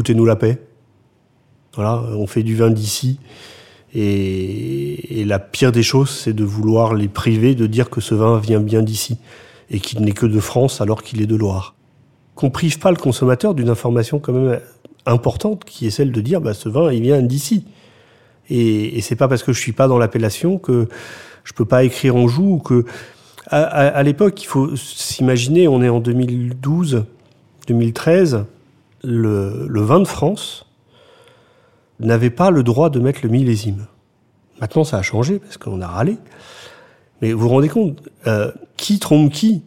Foutez-nous la paix. Voilà, on fait du vin d'ici. Et, la pire des choses, c'est de vouloir les priver de dire que ce vin vient bien d'ici et qu'il n'est que de France alors qu'il est de Loire. Qu'on prive pas le consommateur d'une information quand même importante qui est celle de dire bah, ce vin il vient d'ici. Et, et c'est pas parce que je suis pas dans l'appellation que je peux pas écrire en joue ou que à, l'époque il faut s'imaginer on est en 2012, 2013, le, le vin de France n'avait pas le droit de mettre le millésime. Maintenant, ça a changé parce qu'on a râlé. Mais vous vous rendez compte, euh, qui trompe qui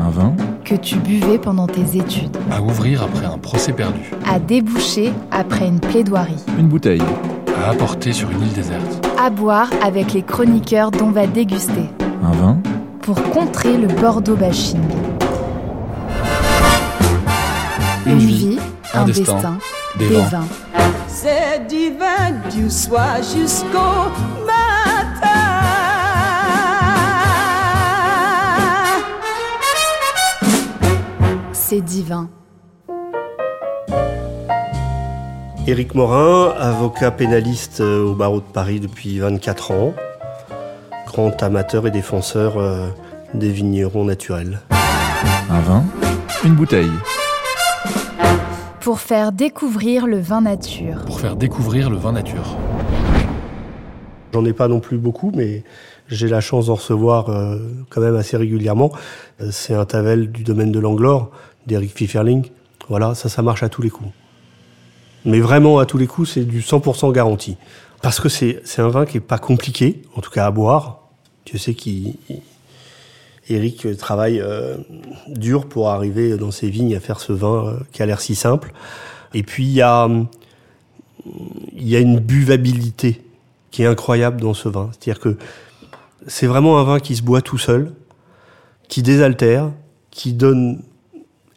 Un vin Que tu buvais pendant tes études. À ouvrir après un procès perdu. À déboucher après une plaidoirie. Une bouteille. À apporter sur une île déserte. À boire avec les chroniqueurs dont va déguster. Un vin Pour contrer le Bordeaux bashing. Une, vie, un, destin, des, vins c'est divin du soir jusqu'au matin. C'est divin. Éric Morin, avocat pénaliste euh, au barreau de Paris depuis 24 ans, grand amateur et défenseur euh, des vignerons naturels. Un vin, une bouteille pour faire découvrir le vin nature. Pour faire découvrir le vin nature. J'en ai pas non plus beaucoup, mais j'ai la chance d'en recevoir euh, quand même assez régulièrement. Euh, c'est un Tavel du domaine de l'Anglore, d'Eric Pfifferling. Voilà, ça, ça marche à tous les coups. Mais vraiment, à tous les coups, c'est du 100% garanti. Parce que c'est un vin qui est pas compliqué, en tout cas à boire. Tu sais qu'il Eric travaille euh, dur pour arriver dans ses vignes à faire ce vin euh, qui a l'air si simple. Et puis il y a, une buvabilité qui est incroyable dans ce vin. C'est-à-dire que c'est vraiment un vin qui se boit tout seul, qui désaltère, qui donne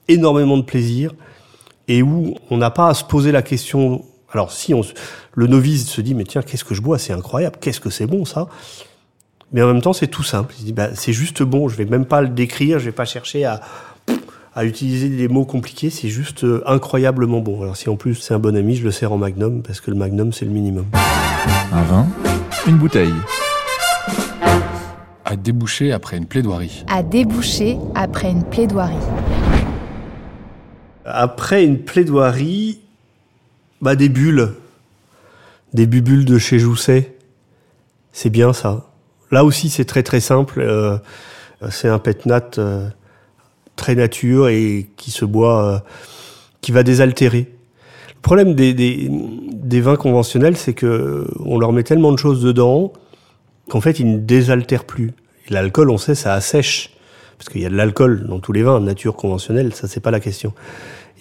énormément de plaisir et où on n'a pas à se poser la question. Alors si le novice se dit mais tiens qu'est-ce que je bois, c'est incroyable, qu'est-ce que c'est bon ça? Mais en même temps, c'est tout simple. bah, c'est juste bon. Je vais même pas le décrire. Je vais pas chercher à, à utiliser des mots compliqués. C'est juste euh, incroyablement bon. Alors, si en plus c'est un bon ami, je le sers en magnum parce que le magnum, c'est le minimum. Un vin, une bouteille. À déboucher après une plaidoirie. À déboucher après une plaidoirie. Après une plaidoirie, bah, des bulles. Des bubules de chez Jousset. C'est bien ça. Là aussi, c'est très très simple. Euh, c'est un pétnat euh, très nature et qui se boit, euh, qui va désaltérer. Le problème des, vins conventionnels, c'est que on leur met tellement de choses dedans qu'en fait, ils ne désaltèrent plus. L'alcool, on sait, ça assèche. Parce qu'il y a de l'alcool dans tous les vins, nature conventionnelle, ça c'est pas la question.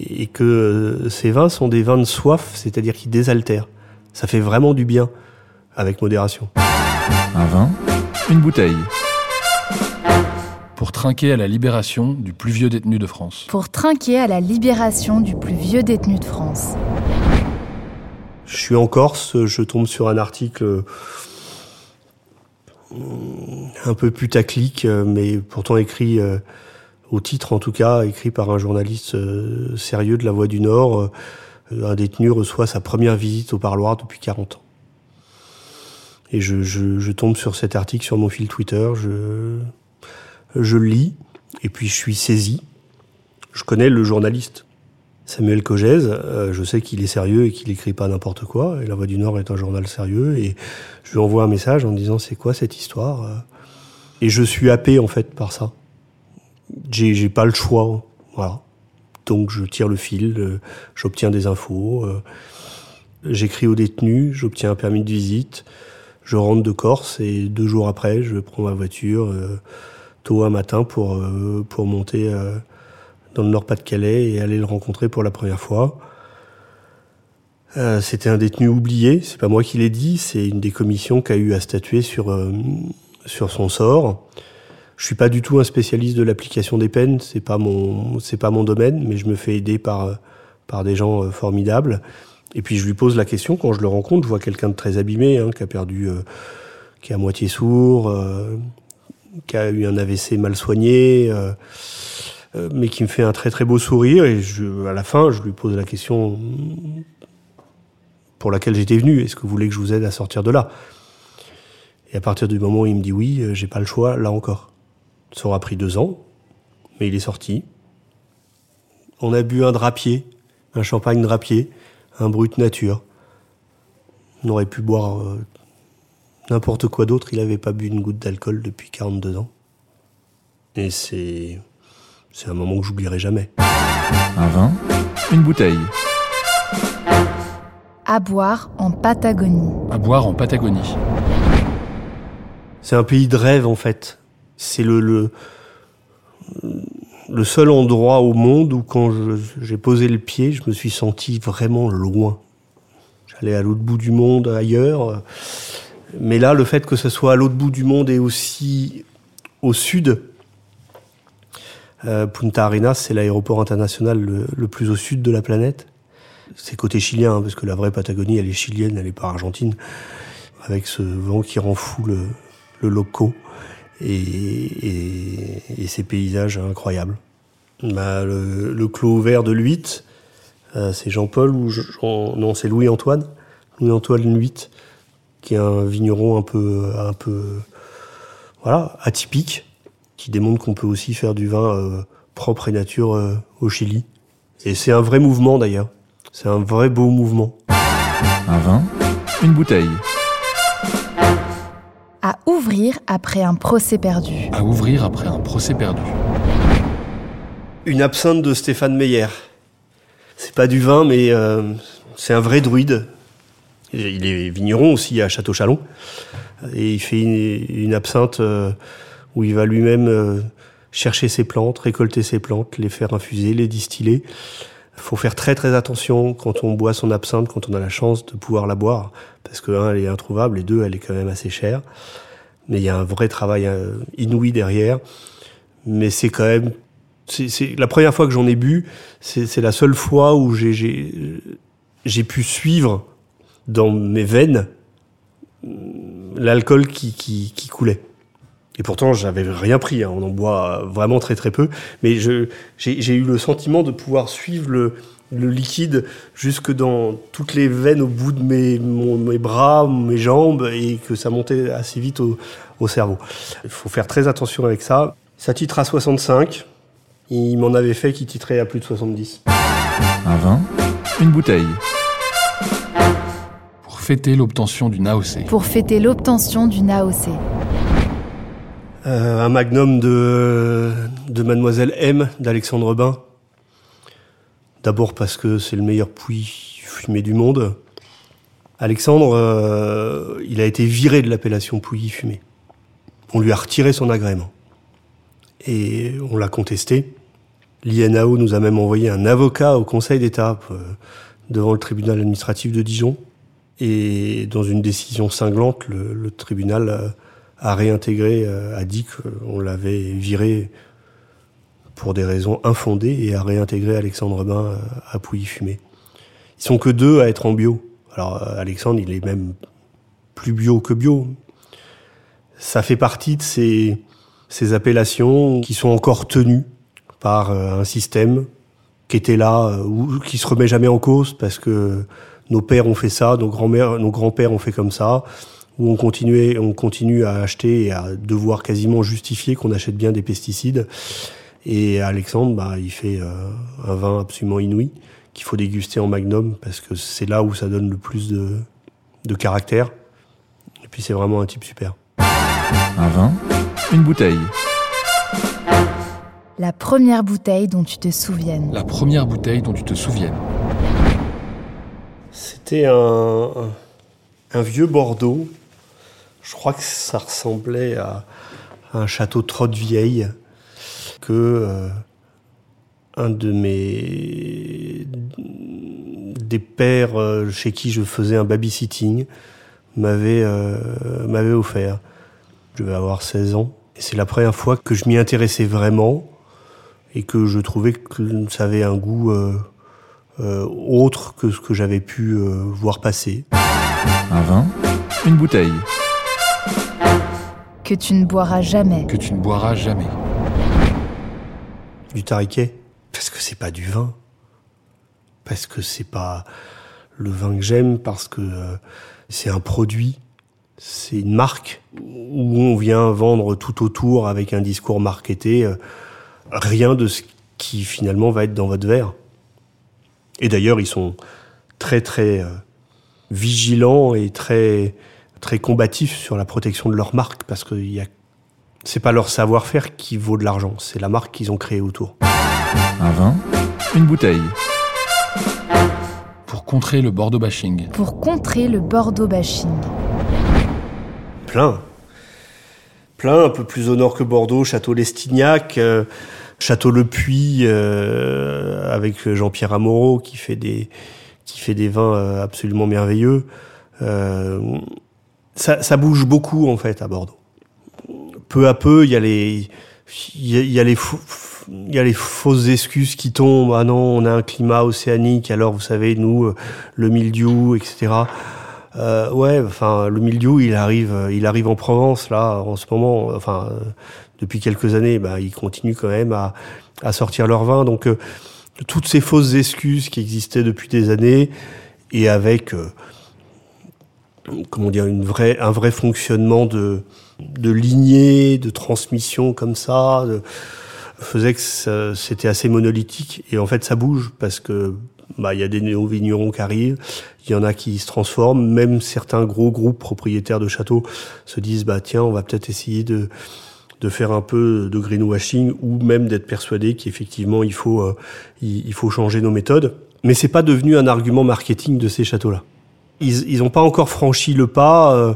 Et que ces vins sont des vins de soif, c'est-à-dire qu'ils désaltèrent. Ça fait vraiment du bien, avec modération. Un vin? Une bouteille. Pour trinquer à la libération du plus vieux détenu de France. Pour trinquer à la libération du plus vieux détenu de France. Je suis en Corse, je tombe sur un article euh, un peu putaclic, euh, mais pourtant écrit euh, au titre en tout cas, écrit par un journaliste sérieux de la Voix du Nord. Un détenu reçoit sa première visite au parloir depuis 40 ans. Et je, tombe sur cet article sur mon fil Twitter, je, je lis, et puis je suis saisi. Je connais le journaliste Samuel Cogez, euh, je sais qu'il est sérieux et qu'il écrit pas n'importe quoi, et La Voix du Nord est un journal sérieux, et je lui envoie un message en disant c'est quoi cette histoire euh Et je suis happé en fait par ça. J'ai pas le choix, voilà. Donc je tire le fil, euh, j'obtiens des infos, j'écris aux détenus, j'obtiens un permis de visite, je rentre de Corse et deux jours après, je prends ma voiture euh, tôt un matin pour, euh, pour monter euh, dans le Nord-Pas-de-Calais et aller le rencontrer pour la première fois. Euh, C'était un détenu oublié, c'est pas moi qui l'ai dit, c'est une des commissions qui a eu à statuer sur, sur son sort. Je suis pas du tout un spécialiste de l'application des peines, c'est pas mon c'est pas mon domaine, mais je me fais aider par par des gens formidables. Et puis je lui pose la question quand je le rencontre, je vois quelqu'un de très abîmé, hein, qui a perdu, euh, qui est à moitié sourd, euh, qui a eu un AVC mal soigné, euh, mais qui me fait un très très beau sourire. Et je, à la fin, je lui pose la question pour laquelle j'étais venu? Est-ce que vous voulez que je vous aide à sortir de là? Et à partir du moment où il me dit oui, j'ai pas le choix, là encore. Ça aura pris deux ans, mais il est sorti. On a bu un drapier, un champagne drapier, un brut nature. On aurait pu boire euh, n'importe quoi d'autre, il n'avait pas bu une goutte d'alcool depuis 42 ans. Et c'est. C'est un moment que j'oublierai jamais. Un vin, une bouteille. À boire en Patagonie. À boire en Patagonie. C'est un pays de rêve en fait. C'est le, le, le seul endroit au monde où quand j'ai posé le pied, je me suis senti vraiment loin. J'allais à l'autre bout du monde, ailleurs. Mais là, le fait que ce soit à l'autre bout du monde et aussi au sud, euh, Punta Arenas, c'est l'aéroport international le, plus au sud de la planète. C'est côté chilien, hein, parce que la vraie Patagonie, elle est chilienne, elle est pas argentine. Avec ce vent qui rend fou le loco et, et, et ces paysages incroyables. Bah, le, le clos vert de l'Huit, euh, c'est Jean-Paul ou Jean, non, c'est Louis-Antoine, Louis-Antoine Huit, qui est un vigneron un peu, un peu, voilà, atypique, qui démontre qu'on peut aussi faire du vin euh, propre et nature euh, au Chili. Et c'est un vrai mouvement d'ailleurs. C'est un vrai beau mouvement. Un vin, une bouteille. Ouvrir après un procès perdu. À ouvrir après un procès perdu. Une absinthe de Stéphane Meyer. C'est pas du vin, mais euh, c'est un vrai druide. Il est vigneron aussi à Château-Chalon. Et il fait une, une absinthe euh, où il va lui-même euh, chercher ses plantes, récolter ses plantes, les faire infuser, les distiller. Il faut faire très très attention quand on boit son absinthe, quand on a la chance de pouvoir la boire. Parce que, un, elle est introuvable, et deux, elle est quand même assez chère. Mais il y a un vrai travail euh, inouï derrière. Mais c'est quand même c'est la première fois que j'en ai bu, c'est la seule fois où j'ai pu suivre dans mes veines euh, l'alcool qui, qui qui coulait. Et pourtant, j'avais rien pris. hein. On en boit vraiment très très peu, mais j'ai eu le sentiment de pouvoir suivre le le liquide jusque dans toutes les veines au bout de mes, mon- mes bras, mes jambes, et que ça montait assez vite au, au cerveau. Il faut faire très attention avec ça. Ça titre à 65. Il m'en avait fait qui titrait à plus de 70. Un vin, une bouteille. Pour fêter l'obtention d'une AOC. Pour fêter l'obtention d'une AOC. Euh, un magnum de, de Mademoiselle M d'Alexandre Bain. D'abord parce que c'est le meilleur puits fumé du monde. Alexandre, euh, il a été viré de l'appellation Pouilly fumé. On lui a retiré son agrément. Et on l'a contesté. L'INAO nous a même envoyé un avocat au Conseil d'État euh, devant le tribunal administratif de Dijon. Et dans une décision cinglante, le, tribunal a réintégré, euh, a dit qu'on l'avait viré pour des raisons infondées et a réintégré Alexandre Bain euh, à Pouilly-Fumé. Ils sont que deux à être en bio. Alors euh, Alexandre, il est même plus bio que bio. Ça fait partie de ces, ces appellations qui sont encore tenues par euh, un système qui était là, ou qui se remet jamais en cause parce que nos pères ont fait ça, nos grands-mères, nos grands-pères ont fait comme ça, où on continuait, on continue à acheter et à devoir quasiment justifier qu'on achète bien des pesticides. Et Alexandre, bah, il fait euh, un vin absolument inouï qu'il faut déguster en magnum parce que c'est là où ça donne le plus de, de caractère. Et puis c'est vraiment un type super. Un vin, une bouteille. La première bouteille dont tu te souviennes. La première bouteille dont tu te souviennes. C'était un, un, vieux Bordeaux. Je crois que ça ressemblait à, un château trotte vieille que euh, un de mes des pères euh, chez qui je faisais un babysitting m'avait euh, m'avait offert. Je devais avoir 16 ans et c'est la première fois que je m'y intéressais vraiment et que je trouvais que ça avait un goût euh, euh, autre que ce que j'avais pu euh, voir passer. Un vin, une bouteille. Que tu ne boiras jamais. Que tu ne boiras jamais. Du tariquet parce que c'est pas du vin. Parce que c'est pas le vin que j'aime parce que euh, c'est un produit, c'est une marque où on vient vendre tout autour avec un discours marketé euh, rien de ce qui finalement va être dans votre verre. Et d'ailleurs, ils sont très très euh, vigilants et très très combatifs sur la protection de leur marque parce que il y a c'est pas leur savoir-faire qui vaut de l'argent, c'est la marque qu'ils ont créée autour. Un vin, une bouteille. Pour contrer le Bordeaux bashing. Pour contrer le Bordeaux bashing. Plein. Plein, un peu plus au nord que Bordeaux, Château Lestignac, euh, Château Le Puy, euh, avec Jean-Pierre Amoreau qui fait des qui fait des vins euh, absolument merveilleux. Euh, ça, ça bouge beaucoup en fait à Bordeaux. Peu à peu, il y a les il y les il y a les fausses excuses qui tombent. Ah non, on a un climat océanique. Alors vous savez, nous, euh, le mildiou, etc. Euh, ouais, enfin, le mildiou, il arrive, euh, il arrive en Provence là, en ce moment. Enfin, depuis quelques années, bah, ils continuent quand même à, à sortir leur vin. Donc, toutes ces fausses excuses qui existaient depuis des années, et avec, comment dire, une vraie, un vrai fonctionnement de, de lignée, de transmission comme ça, de, faisait que c'était assez monolithique. Et en fait, ça bouge parce que bah, il y a des néo-vignerons qui arrivent, il y en a qui se transforment, même certains gros groupes propriétaires de châteaux se disent bah tiens, on va peut-être essayer de de faire un peu de greenwashing ou même d'être persuadé qu'effectivement il faut euh, il, faut changer nos méthodes. Mais c'est pas devenu un argument marketing de ces châteaux-là. Ils ils ont pas encore franchi le pas. euh,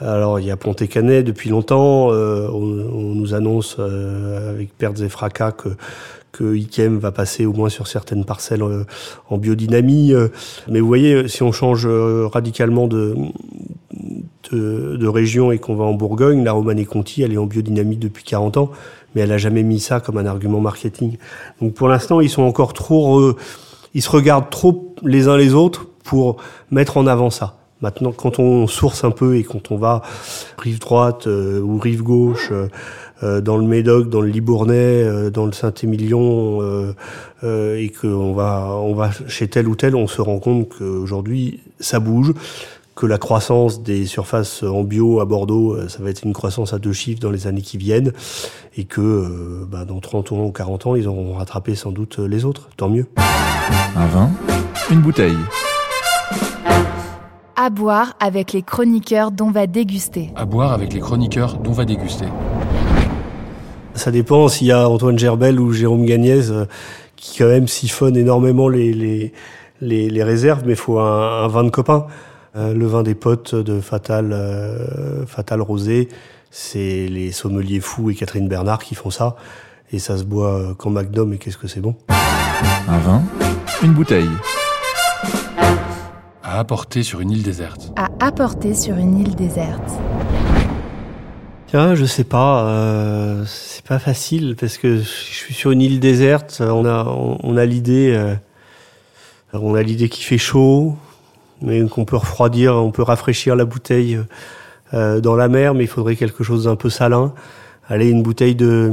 alors il y a Pontet-Canet depuis longtemps. euh, on, on nous annonce euh, avec pertes et fracas que que Ikem va passer au moins sur certaines parcelles euh, en biodynamie. euh, mais vous voyez, si on change euh, radicalement de, de, de région et qu'on va en Bourgogne, la Romanée-Conti, elle est en biodynamie depuis 40 ans, mais elle a jamais mis ça comme un argument marketing. Donc pour l'instant, ils sont encore trop, re- ils se regardent trop les uns les autres pour mettre en avant ça. Maintenant, quand on source un peu et quand on va rive droite euh, ou rive gauche, euh, euh, dans le Médoc, dans le Libournais, dans le Saint-Émilion, et qu'on va, on va chez tel ou tel, on se rend compte qu'aujourd'hui, ça bouge, que la croissance des surfaces en bio à Bordeaux, ça va être une croissance à deux chiffres dans les années qui viennent, et que bah, dans 30 ans ou 40 ans, ils auront rattrapé sans doute les autres. Tant mieux. Un vin, une bouteille. À boire avec les chroniqueurs dont va déguster. À boire avec les chroniqueurs dont va déguster. Ça dépend s'il y a Antoine Gerbel ou Jérôme Gagnès euh, qui quand même siphonnent énormément les, les, les, les réserves, mais il faut un, un vin de copain. Euh, le vin des potes de Fatal, euh, Fatal Rosé, c'est les sommeliers fous et Catherine Bernard qui font ça. Et ça se boit qu'en Magnum, et qu'est-ce que c'est bon? Un vin, une bouteille. À apporter sur une île déserte. À apporter sur une île déserte. Tiens, je sais pas, euh, c'est pas facile parce que je suis sur une île déserte. On a, on, on a l'idée, euh, on a l'idée qu'il fait chaud, mais qu'on peut refroidir, on peut rafraîchir la bouteille euh, dans la mer, mais il faudrait quelque chose d'un peu salin. Allez, une bouteille de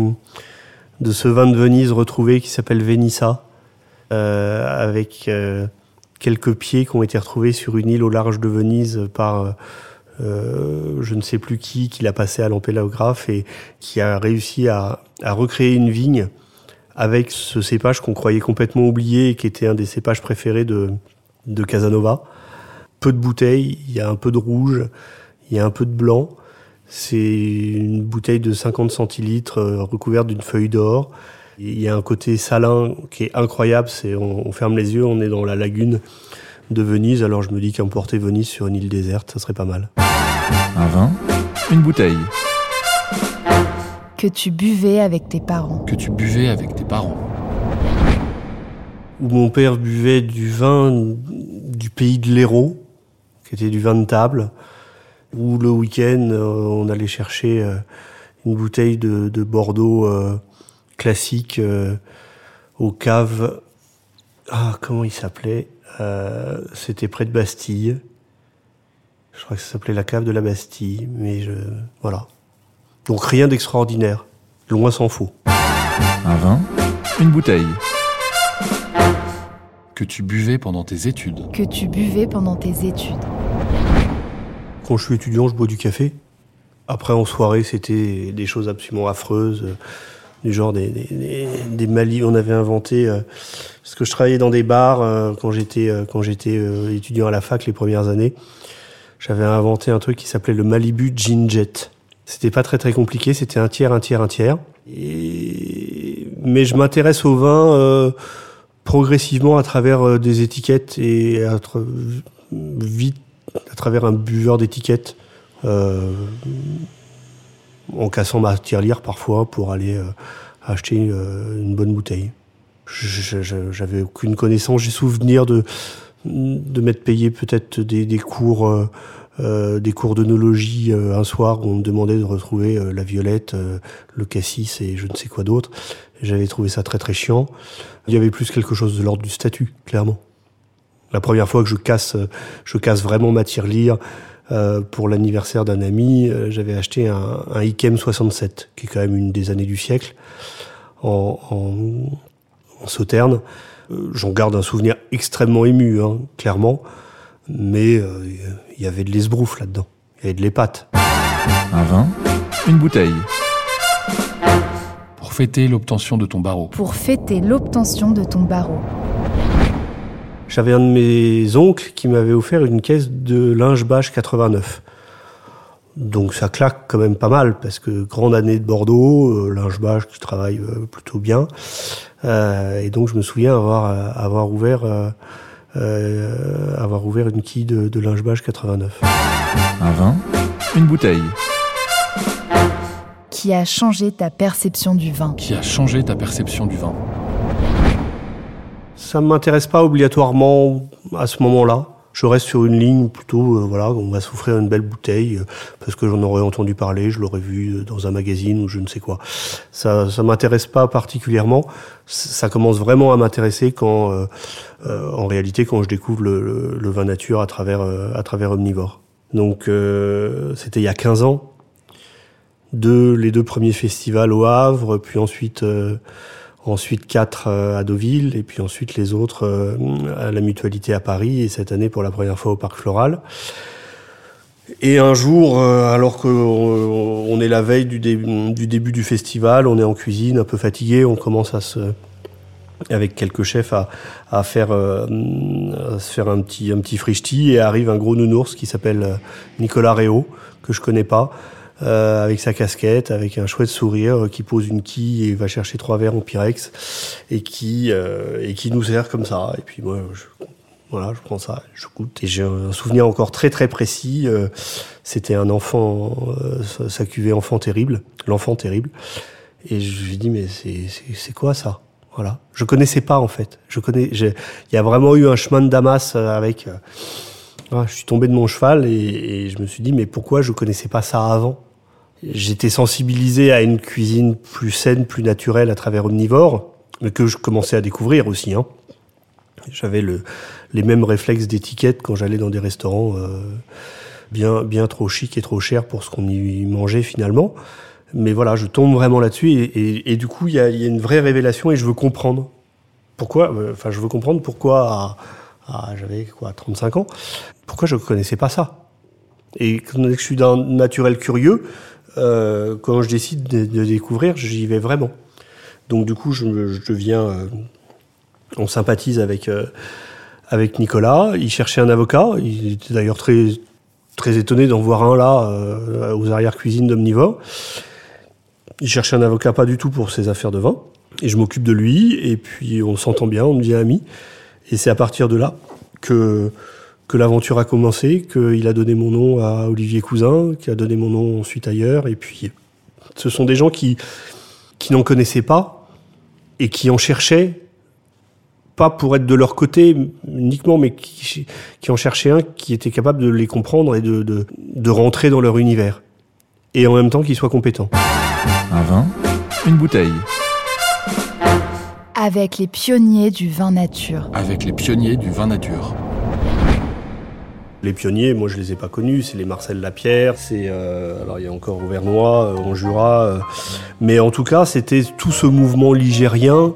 de ce vin de Venise retrouvé qui s'appelle Venissa, euh, avec euh, quelques pieds qui ont été retrouvés sur une île au large de Venise par euh, je ne sais plus qui, qui l'a passé à l'ampélographe et qui a réussi à, à recréer une vigne avec ce cépage qu'on croyait complètement oublié et qui était un des cépages préférés de, de Casanova. Peu de bouteilles, il y a un peu de rouge, il y a un peu de blanc. C'est une bouteille de 50 centilitres euh, recouverte d'une feuille d'or. Il y a un côté salin qui est incroyable. C'est on, on ferme les yeux, on est dans la lagune de Venise. Alors je me dis qu'emporter Venise sur une île déserte, ça serait pas mal. Un vin, une bouteille. Que tu buvais avec tes parents. Que tu buvais avec tes parents. où mon père buvait du vin du pays de l'Hérault, qui était du vin de table, où le week-end, euh, on allait chercher euh, une bouteille de, de Bordeaux euh, classique euh, aux caves. Ah, comment il s'appelait Euh, C'était près de Bastille. Je crois que ça s'appelait la cave de la Bastille, mais je voilà. Donc rien d'extraordinaire, loin s'en faut. Un vin, une bouteille. Que tu buvais pendant tes études. Que tu buvais pendant tes études. Quand je suis étudiant, je bois du café. Après, en soirée, c'était des choses absolument affreuses, euh, du genre des, des. On avait inventé, euh, parce que je travaillais dans des bars euh, quand j'étais euh, quand j'étais étudiant à la fac les premières années. J'avais inventé un truc qui s'appelait le Malibu Gin Jet. C'était pas très très compliqué, c'était un tiers, un tiers, un tiers. Et... Mais je m'intéresse au vin progressivement à travers des étiquettes et vite à travers un buveur d'étiquettes, en cassant ma tirelire parfois pour aller euh, acheter euh, une bonne bouteille. J'avais aucune connaissance, j'ai souvenir de de m'être payé peut-être des, des cours euh, euh, des cours d'œnologie euh, un soir où on me demandait de retrouver euh, la violette, le cassis et je ne sais quoi d'autre. J'avais trouvé ça très très chiant. Il y avait plus quelque chose de l'ordre du statut, clairement. La première fois que je casse, je casse vraiment ma tirelire euh, pour l'anniversaire d'un ami, euh, j'avais acheté un, un Ikem 67, qui est quand même une des années du siècle, en, en, en sauterne. Euh, J'en garde un souvenir extrêmement ému, hein, clairement, mais euh, il y avait de l'esbrouf là-dedans, il y avait de l'épate. Un vin, une bouteille. Pour fêter l'obtention de ton barreau. Pour fêter l'obtention de ton barreau. J'avais un de mes oncles qui m'avait offert une caisse de linge bâche 89. Donc ça claque quand même pas mal parce que grande année de Bordeaux, euh, linge bâche qui travaille euh, plutôt bien. Euh, et donc je me souviens avoir avoir ouvert euh, euh, avoir ouvert une quille de, de linge bâche 89. Un vin, une bouteille. Qui a changé ta perception du vin? Qui a changé ta perception du vin? Ça ne m'intéresse pas obligatoirement à ce moment-là. Je reste sur une ligne plutôt, euh, voilà, on va s'offrir une belle bouteille euh, parce que j'en aurais entendu parler, je l'aurais vu euh, dans un magazine ou je ne sais quoi. Ça, ça m'intéresse pas particulièrement. Ça commence vraiment à m'intéresser quand, euh, en réalité, quand je découvre le, le- le vin nature à travers, à travers Omnivore. Donc, c'était il y a 15 ans. Deux, les deux premiers festivals au Havre, puis ensuite ensuite quatre euh, à Deauville, et puis ensuite les autres euh, à la Mutualité à Paris, et cette année pour la première fois au Parc Floral. Et un jour, euh, alors qu'on on est la veille du, dé- du début du festival, on est en cuisine, un peu fatigué, on commence à se avec quelques chefs à, faire à se faire un petit un petit frichti et arrive un gros nounours qui s'appelle Nicolas Réau que je connais pas euh, avec sa casquette, avec un chouette sourire, euh, qui pose une quille et va chercher trois verres en Pyrex et qui euh, et qui nous sert comme ça. Et puis moi, je, voilà, je prends ça, je goûte. Et j'ai un souvenir encore très très précis. euh, C'était un enfant, euh, sa- cuvée enfant terrible, l'enfant terrible. Et je lui dis mais c'est quoi ça? Voilà, je connaissais pas en fait. Je connais, il y a vraiment eu un chemin de Damas euh, avec. Je suis tombé de mon cheval et, je me suis dit mais pourquoi je connaissais pas ça avant? J'étais sensibilisé à une cuisine plus saine, plus naturelle à travers Omnivore, mais que je commençais à découvrir aussi. Hein. J'avais le, les mêmes réflexes d'étiquette quand j'allais dans des restaurants euh, bien, trop chic et trop cher pour ce qu'on y mangeait finalement. Mais voilà, je tombe vraiment là-dessus et, du coup, il y a, une vraie révélation et je veux comprendre. Pourquoi euh, Enfin, je veux comprendre pourquoi, j'avais quoi, 35 ans, pourquoi je ne connaissais pas ça? Et quand je suis d'un naturel curieux, euh, quand je décide de, découvrir, j'y vais vraiment. Donc du coup, je, je deviens, euh, on sympathise avec euh, avec Nicolas. Il cherchait un avocat. Il était d'ailleurs très très étonné d'en voir un là euh, aux arrières cuisines d'Omnivore. Il cherchait un avocat pas du tout pour ses affaires de vin. Et je m'occupe de lui. Et puis on s'entend bien, on devient amis. Et c'est à partir de là que que l'aventure a commencé, qu'il a donné mon nom à Olivier Cousin, qui a donné mon nom ensuite ailleurs. Et puis, ce sont des gens qui, qui n'en connaissaient pas et qui en cherchaient pas pour être de leur côté uniquement, mais qui, qui en cherchaient un qui était capable de les comprendre et de, de, de rentrer dans leur univers. Et en même temps qui soit compétent. Un vin, une bouteille. Avec les pionniers du vin nature. Avec les pionniers du vin nature. Les pionniers, moi je les ai pas connus, c'est les Marcel Lapierre, c'est euh, alors il y a encore Auvernois, euh, en Jura, euh, mais en tout cas c'était tout ce mouvement ligérien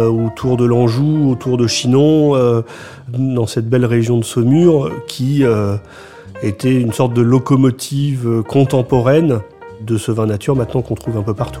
euh, autour de l'Anjou, autour de Chinon, euh, dans cette belle région de Saumur, qui euh, était une sorte de locomotive euh, contemporaine de ce vin nature maintenant qu'on trouve un peu partout.